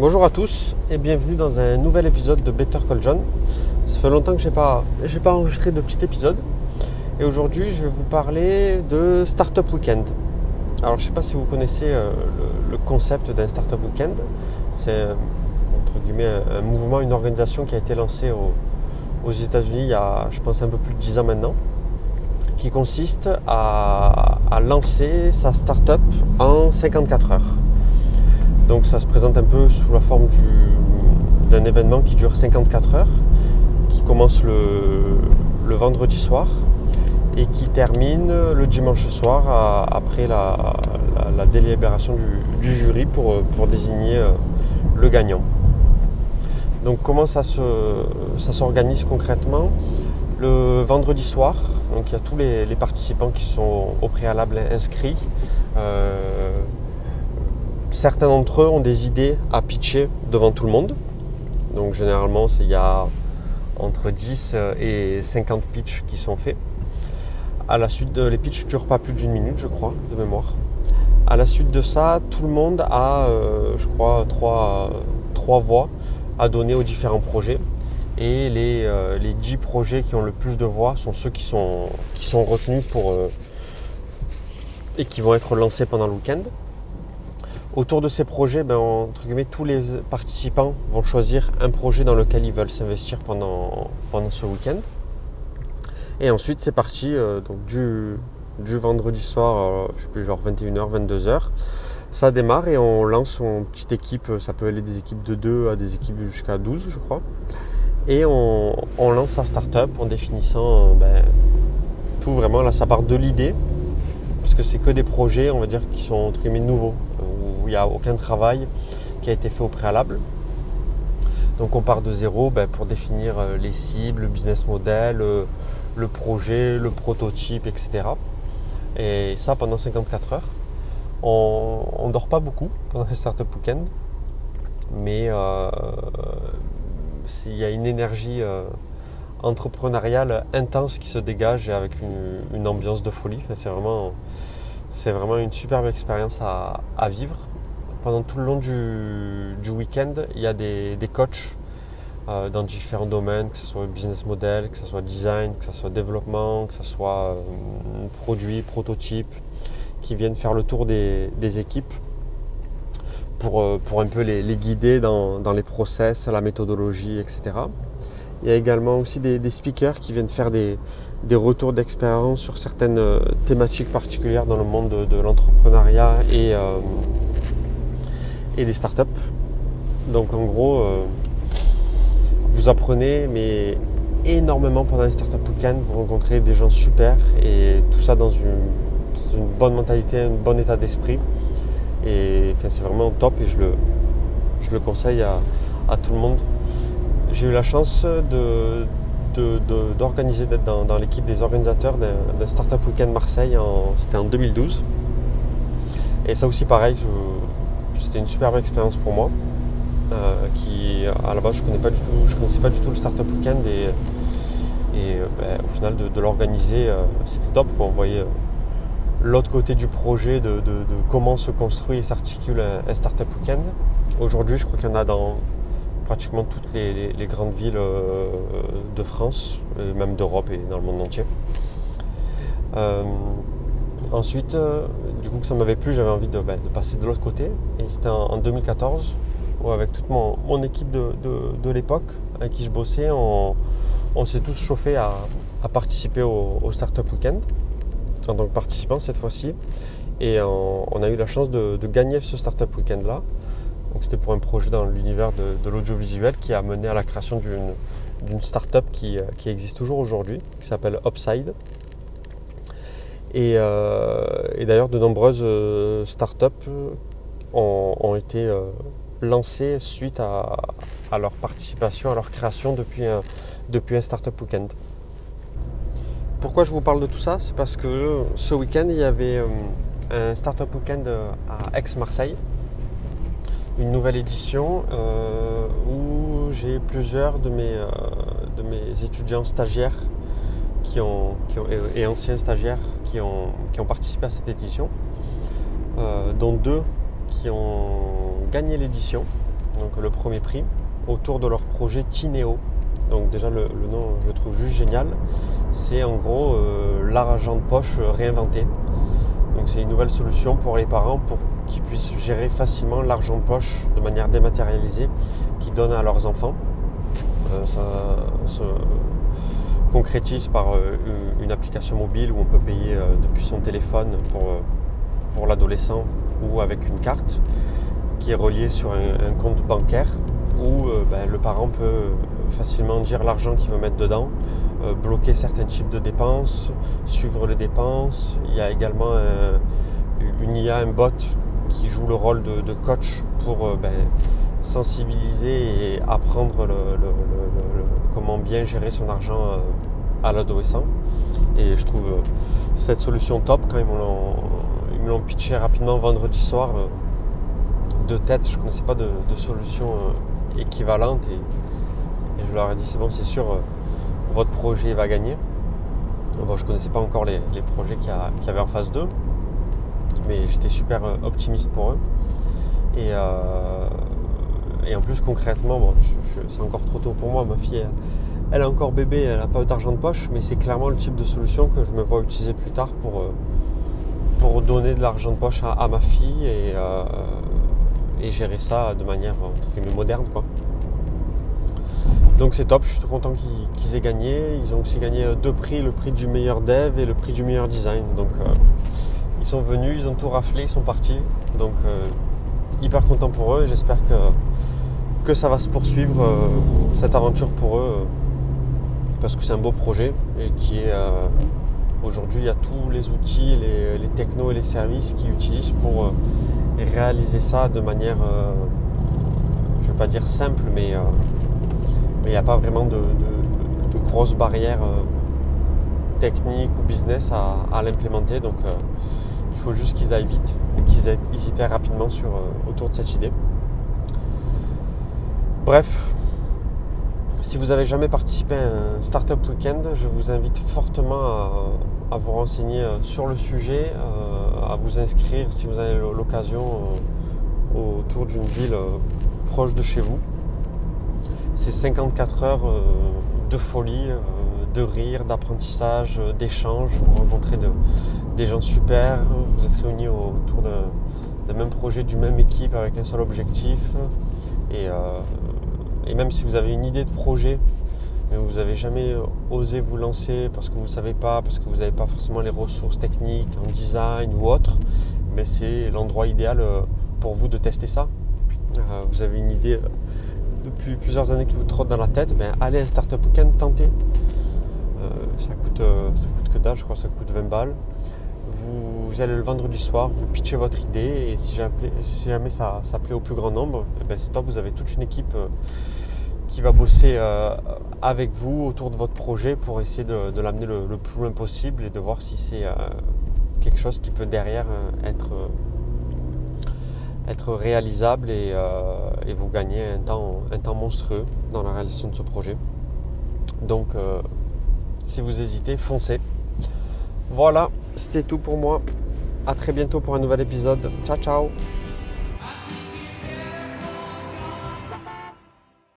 Bonjour à tous et bienvenue dans un nouvel épisode de Better Call John. Ça fait longtemps que pas, j'ai pas enregistré de petit épisode. Et aujourd'hui, je vais vous parler de Startup Weekend. Alors, je ne sais pas si vous connaissez euh, le, concept d'un Startup Weekend. C'est euh, entre guillemets un, mouvement, une organisation qui a été lancée au, aux États-Unis il y a, je pense, un peu plus de 10 ans maintenant, qui consiste à, à lancer sa startup en 54 heures. Donc ça se présente un peu sous la forme d'un événement qui dure 54 heures, qui commence le, vendredi soir et qui termine le dimanche soir après la, délibération du, jury pour, désigner euh, le gagnant. Donc comment ça s'organise concrètement? Le vendredi soir, donc il y a tous les, les participants qui sont au préalable inscrits. Euh, certains d'entre eux ont des idées à pitcher devant tout le monde. Donc généralement, il y a entre 10 et 50 pitchs qui sont faits. À la suite les pitchs ne durent pas plus d'une minute, je crois, de mémoire. À la suite de ça, tout le monde a, euh, je crois, trois, voix à donner aux différents projets. Et les, euh, les 10 projets qui ont le plus de voix sont ceux qui sont, retenus pour, euh, et qui vont être lancés pendant le week-end. Autour de ces projets, ben, entre guillemets, tous les participants vont choisir un projet dans lequel ils veulent s'investir pendant, pendant ce week-end. Et ensuite, c'est parti euh, donc du, du, vendredi soir, euh, je sais plus, genre 21h, 22h. Ça démarre et on lance une petite équipe, ça peut aller des équipes de 2 à des équipes jusqu'à 12, je crois. Et on, lance sa startup en définissant ben, tout vraiment. Là, ça part de l'idée, parce que c'est que des projets, on va dire, qui sont entre guillemets nouveaux il n'y a aucun travail qui a été fait au préalable. Donc on part de zéro ben, pour définir les cibles, le business model, le projet, le prototype, etc. Et ça pendant 54 heures. On ne dort pas beaucoup pendant les Startup Weekend, mais euh, il y a une énergie euh, entrepreneuriale intense qui se dégage avec une, ambiance de folie. C'est vraiment, une superbe expérience à, vivre. Pendant tout le long du, du week-end, il y a des, des coachs euh, dans différents domaines, que ce soit business model, que ce soit design, que ce soit développement, que ce soit euh, produit, prototype, qui viennent faire le tour des, des équipes pour, euh, pour, un peu les, les guider dans, dans, les process, la méthodologie, etc. Il y a également aussi des, speakers qui viennent faire des, des retours d'expérience sur certaines thématiques particulières dans le monde de, de l'entrepreneuriat et, et des startups. Donc en gros, euh, vous apprenez mais énormément pendant les startup weekend, vous rencontrez des gens super et tout ça dans une, bonne mentalité, un bon état d'esprit. Et enfin, c'est vraiment top et je le, je le conseille à, à tout le monde. J'ai eu la chance de, d'organiser, d'être dans, dans l'équipe des organisateurs d'un Startup Weekend Marseille, c'était en 2012. Et ça aussi pareil, c'était une superbe expérience pour moi. Euh, qui à la base je connais connaissais pas du tout le Startup Weekend et, et ben, au final de, l'organiser, euh, c'était top. On voyait l'autre côté du projet de, comment se construit et s'articule un, Startup Weekend. Aujourd'hui, je crois qu'il y en a dans pratiquement toutes les, grandes villes euh, de France, et même d'Europe et dans le monde entier. Euh, ensuite, euh, du coup que ça m'avait plu, j'avais envie de, bah, passer de l'autre côté. Et c'était en, en, 2014, où avec toute mon, équipe de, l'époque avec qui je bossais, on, s'est tous chauffés à, participer au, Startup Weekend en tant que participant cette fois-ci. Et on, a eu la chance de, gagner ce Startup Weekend là. Donc c'était pour un projet dans l'univers de, l'audiovisuel qui a mené à la création d'une start-up qui, qui, existe toujours aujourd'hui, qui s'appelle Upside. Et, euh, et d'ailleurs, de nombreuses euh, startups ont, ont été euh, lancées suite à, leur participation, à leur création depuis un, depuis un Startup Weekend. Pourquoi je vous parle de tout ça? C'est parce que ce week-end, il y avait un Startup Weekend à Aix-Marseille une nouvelle édition euh, où j'ai plusieurs de mes, euh, de mes étudiants stagiaires qui ont, et anciens stagiaires qui ont, qui ont participé à cette édition, euh, dont deux qui ont gagné l'édition. donc le premier prix, autour de leur projet Tineo. Donc déjà le, nom je le trouve juste génial. C'est en gros l'argent de poche réinventé. Donc c'est une nouvelle solution pour les parents pour qu'ils puissent gérer facilement l'argent de poche de manière dématérialisée qu'ils donnent à leurs enfants. Euh, concrétise par euh, une application mobile où on peut payer euh, depuis son téléphone pour, pour l'adolescent ou avec une carte qui est reliée sur un, compte bancaire où ben, le parent peut facilement dire l'argent qu'il veut mettre dedans, bloquer certains types de dépenses, suivre les dépenses. Il y a également une IA, un bot qui joue le rôle de, coach pour ben, sensibiliser et apprendre comment bien gérer son argent euh, à l'adolescent. Et je trouve euh, cette solution top quand ils me l'ont pitché rapidement vendredi soir. Euh, de tête, je ne connaissais pas de, solution équivalente et, je leur ai dit c'est bon, c'est sûr, votre projet va gagner. Bon, je ne connaissais pas encore les, projets qu'il y, avait en phase 2, mais j'étais super optimiste pour eux. Et, et en plus, concrètement, c'est encore trop tôt pour moi. Ma fille, elle, est encore bébé, elle n'a pas d'argent de poche, mais c'est clairement le type de solution que je me vois utiliser plus tard pour, euh, pour donner de l'argent de poche à, ma fille euh, et, gérer ça de manière moderne. Quoi. Donc c'est top, je suis content qu'ils aient gagné. Ils ont aussi gagné deux prix, le prix du meilleur dev et le prix du meilleur design. Donc euh, ils sont venus, ils ont tout raflé, ils sont partis. Donc hyper content pour eux. J'espère que que ça va se poursuivre euh, cette aventure pour eux euh, parce que c'est un beau projet et qui est euh, aujourd'hui il y a tous les outils, les, technos et les services qu'ils utilisent pour réaliser ça de manière je ne vais pas dire simple mais il n'y a pas vraiment de, grosses barrières techniques ou business à, l'implémenter donc il faut juste qu'ils aillent vite et qu'ils hésitent rapidement sur, autour de cette idée. Bref, si vous n'avez jamais participé à un Startup Weekend, je vous invite fortement à, vous renseigner euh, sur le sujet, euh, à vous inscrire si vous avez l'occasion euh, autour d'une ville proche de chez vous. C'est 54 heures de folie, de rire, d'apprentissage, d'échange. Vous rencontrez des gens super, vous êtes réunis autour d'un même projet, d'une même équipe avec un seul objectif. Et même si vous avez une idée de projet, mais vous n'avez jamais osé vous lancer parce que vous ne savez pas, parce que vous n'avez pas forcément les ressources techniques en design ou autre, mais c'est l'endroit idéal euh, pour vous de tester ça. Euh, vous avez une idée euh, depuis plusieurs années qui vous trotte dans la tête, mais allez à un Startup Weekend, tentez. ça, coûte, ça coûte que dalle, je crois ça coûte 20 balles. Vous, allez le vendredi soir, vous pitchez votre idée et si jamais, ça, plaît au plus grand nombre, eh ben c'est top, vous avez toute une équipe qui va bosser euh, avec vous autour de votre projet pour essayer de, l'amener le, plus loin possible et de voir si c'est euh, quelque chose qui peut derrière euh, être, être réalisable et, vous gagner un temps, un temps monstrueux dans la réalisation de ce projet. Donc si vous hésitez, foncez. Voilà, c'était tout pour moi. A très bientôt pour un nouvel épisode. Ciao ciao